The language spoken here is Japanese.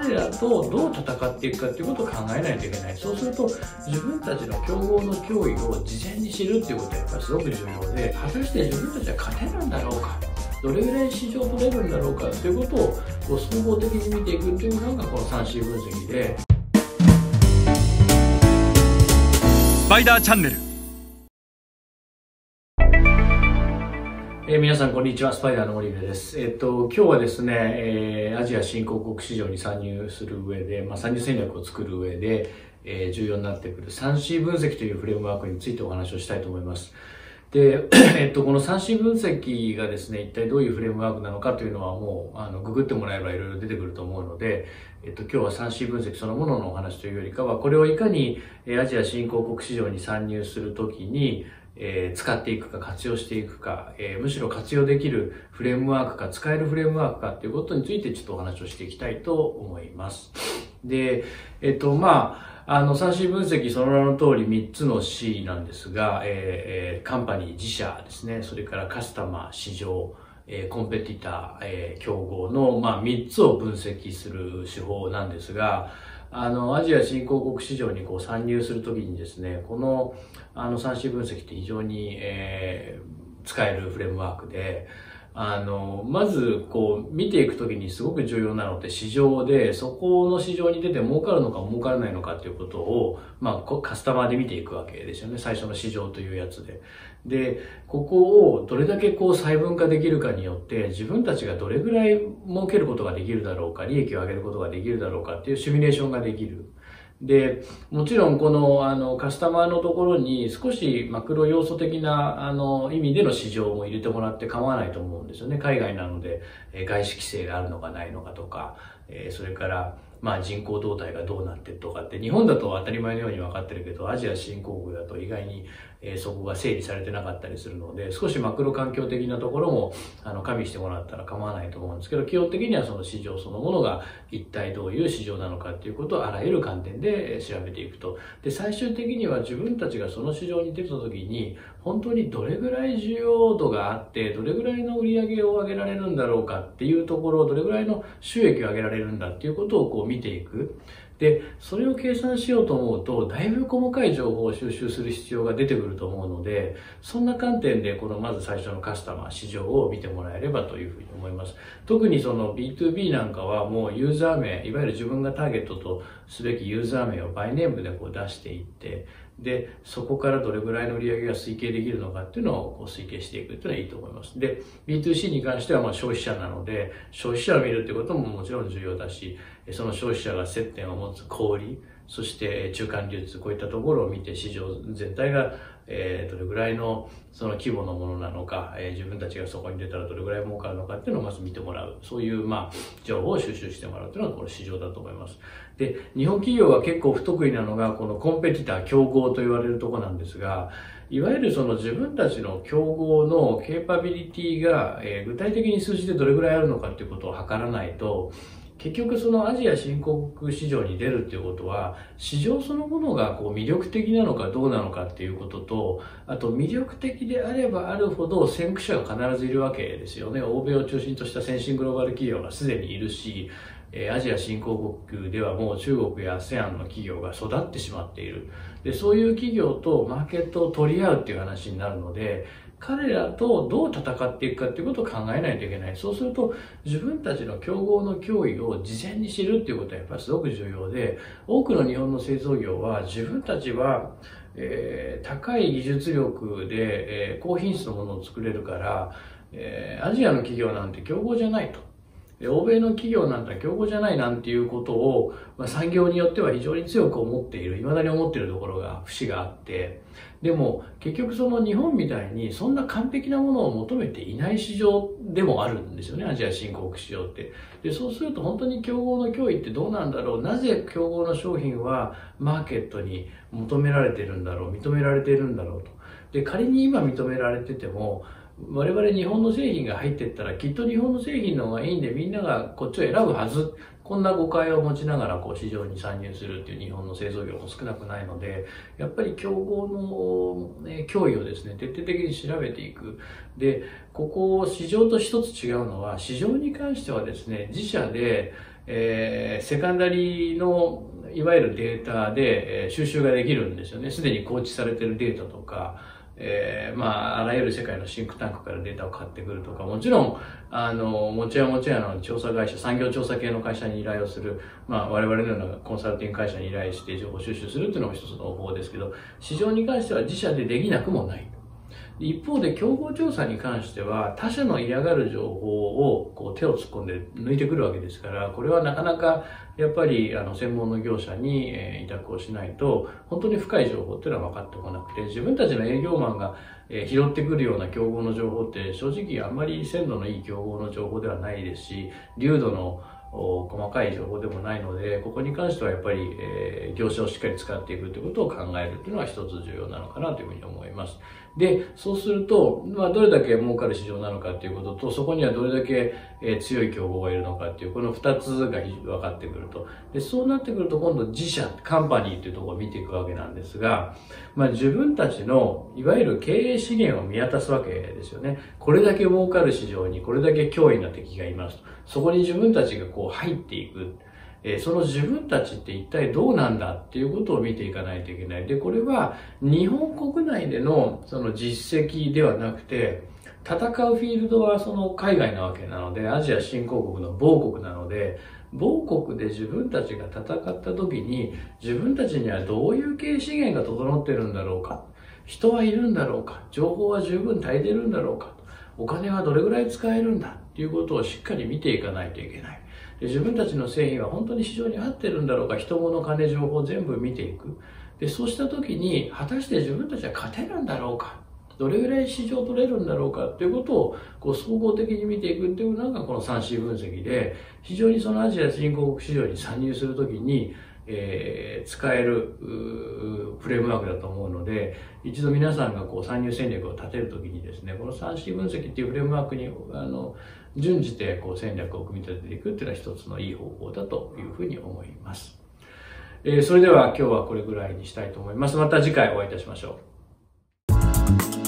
彼らとどう戦っていくかっていうことを考えないといけない。そうすると自分たちの競合の脅威を事前に知るっていうことはやっぱりすごく重要で果たして自分たちは勝てるんだろうか。どれぐらい市場取れるんだろうかということをこう総合的に見ていくっていうのがこの 3C 分析で。スパイダーチャンネル。えー、皆さん、こんにちは。スパイダーの森部です。えっ、と、今日はですね、えー、アジア新興国市場に参入する上で、まあ、参入戦略を作る上で、えー、重要になってくる 3C 分析というフレームワークについてお話をしたいと思います。で、えっと、この 3C 分析がですね、一体どういうフレームワークなのかというのはもう、あの、ググってもらえばいろいろ出てくると思うので、えっと、今日は 3C 分析そのもののお話というよりかは、これをいかにアジア新興国市場に参入するときに、えー、使っていくか活用していくか、えー、むしろ活用できるフレームワークか使えるフレームワークかっていうことについてちょっとお話をしていきたいと思います。で、えっと、まあ、あの、3C 分析その名の通り3つの C なんですが、えー、カンパニー、自社ですね、それからカスタマー、市場、えー、コンペティター、えー、競合の、まあ、3つを分析する手法なんですが、あの、アジア新興国市場にこう参入するときにですね、この、あの、3C 分析って非常に、えー、使えるフレームワークで、あの、まず、こう、見ていくときにすごく重要なのって市場で、そこの市場に出て儲かるのか儲からないのかっていうことを、まあ、カスタマーで見ていくわけですよね。最初の市場というやつで。で、ここをどれだけこう細分化できるかによって、自分たちがどれぐらい儲けることができるだろうか、利益を上げることができるだろうかっていうシミュレーションができる。で、もちろんこのあのカスタマーのところに少しマクロ要素的なあの意味での市場も入れてもらって構わないと思うんですよね。海外なので、え外資規制があるのかないのかとか、えそれからまあ人口動態がどうなってるとかって日本だと当たり前のように分かってるけどアジア新興国だと意外にえー、そこが整理されてなかったりするので、少しマクロ環境的なところも、あの、加味してもらったら構わないと思うんですけど、基本的にはその市場そのものが一体どういう市場なのかっていうことをあらゆる観点で調べていくと。で、最終的には自分たちがその市場に出た時に、本当にどれぐらい需要度があって、どれぐらいの売り上げを上げられるんだろうかっていうところ、どれぐらいの収益を上げられるんだっていうことをこう見ていく。で、それを計算しようと思うと、だいぶ細かい情報を収集する必要が出てくると思うので、そんな観点で、このまず最初のカスタマー、市場を見てもらえればというふうに思います。特にその B2B なんかはもうユーザー名、いわゆる自分がターゲットとすべきユーザー名をバイネームでこう出していって、で、そこからどれぐらいの売り上げが推計できるのかっていうのをこう推計していくっていうのはいいと思います。で、B2C に関してはまあ消費者なので、消費者を見るってことももちろん重要だし、その消費者が接点を持つ小売、そして中間流通、こういったところを見て市場全体がえ、どれぐらいのその規模のものなのか、え、自分たちがそこに出たらどれぐらい儲かるのかっていうのをまず見てもらう。そういう、まあ、情報を収集してもらうというのがこの市場だと思います。で、日本企業が結構不得意なのが、このコンペティター、競合と言われるとこなんですが、いわゆるその自分たちの競合のケーパビリティが、えー、具体的に数字でどれぐらいあるのかっていうことを測らないと、結局そのアジア新興国市場に出るっていうことは、市場そのものがこう魅力的なのかどうなのかっていうことと、あと魅力的であればあるほど先駆者が必ずいるわけですよね。欧米を中心とした先進グローバル企業がすでにいるし、アジア新興国ではもう中国や ASEAN の企業が育ってしまっている。で、そういう企業とマーケットを取り合うっていう話になるので、彼らとどう戦っていくかっていうことを考えないといけない。そうすると、自分たちの競合の脅威を事前に知るっていうことはやっぱりすごく重要で、多くの日本の製造業は自分たちは、えー、高い技術力で、えー、高品質のものを作れるから、えー、アジアの企業なんて競合じゃないと。欧米の企業なんて競合じゃないなんていうことを、まあ、産業によっては非常に強く思っている、未だに思っているところが、節があって、でも結局その日本みたいにそんな完璧なものを求めていない市場でもあるんですよね、アジア新興国市場って。で、そうすると本当に競合の脅威ってどうなんだろう、なぜ競合の商品はマーケットに求められてるんだろう、認められてるんだろうと。で、仮に今認められてても、我々日本の製品が入ってったらきっと日本の製品の方がいいんでみんながこっちを選ぶはず。こんな誤解を持ちながらこう市場に参入するっていう日本の製造業も少なくないので、やっぱり競合の、ね、脅威をですね、徹底的に調べていく。で、ここ市場と一つ違うのは、市場に関してはですね、自社でえー、セカンダリーのいわゆるデータで、収集ができるんですよね。すでに構築されてるデータとか、えー、まあ、あらゆる世界のシンクタンクからデータを買ってくるとか、もちろん、あの、もちやもちやの調査会社、産業調査系の会社に依頼をする、まあ、我々のようなコンサルティング会社に依頼して情報収集するっていうのも一つの方法ですけど、市場に関しては自社でできなくもない。一方で競合調査に関しては他社の嫌がる情報をこう手を突っ込んで抜いてくるわけですからこれはなかなかやっぱりあの専門の業者に、委託をしないと本当に深い情報っていうのは分かってこなくて自分たちの営業マンが、拾ってくるような競合の情報って正直あんまり鮮度のいい競合の情報ではないですし流度の細かい情報でもないので、ここに関してはやっぱり、えー、業者をしっかり使っていくということを考えるというのは一つ重要なのかなというふうに思います。で、そうすると、まあ、どれだけ儲かる市場なのかということと、そこにはどれだけ、え、強い競合がいるのかっていう、この二つが分かってくると。で、そうなってくると、今度自社、カンパニーというところを見ていくわけなんですが、まあ、自分たちの、いわゆる経営資源を見渡すわけですよね。これだけ儲かる市場に、これだけ脅威な敵がいます。そこに自分たちがこう入っていく。えその自分たちって一体どうなんだっていうことを見ていかないといけない。で、これは日本国内でのその実績ではなくて、戦うフィールドはその海外なわけなので、アジア新興国の某国なので、某国で自分たちが戦った時に、自分たちにはどういう経営資源が整ってるんだろうか。人はいるんだろうか。情報は十分足りてるんだろうか。お金はどれぐらい使えるんだっていうことをしっかり見ていかないといけない。で自分たちの製品は本当に市場に合ってるんだろうか、人物、金、情報全部見ていく。で、そうした時に、果たして自分たちは勝てるんだろうか。どれぐらい市場取れるんだろうかっていうことをこう総合的に見ていくっていうのがこの 3C 分析で非常にそのアジア新興国市場に参入する時にえー、使えるフレームワークだと思うので、一度皆さんがこう参入戦略を立てるときにですね、この 3C 分析っていうフレームワークに、あの、順じてこう戦略を組み立てていくっていうのは一つのいい方法だというふうに思います。えー、それでは今日はこれぐらいにしたいと思います。また次回お会いいたしましょう。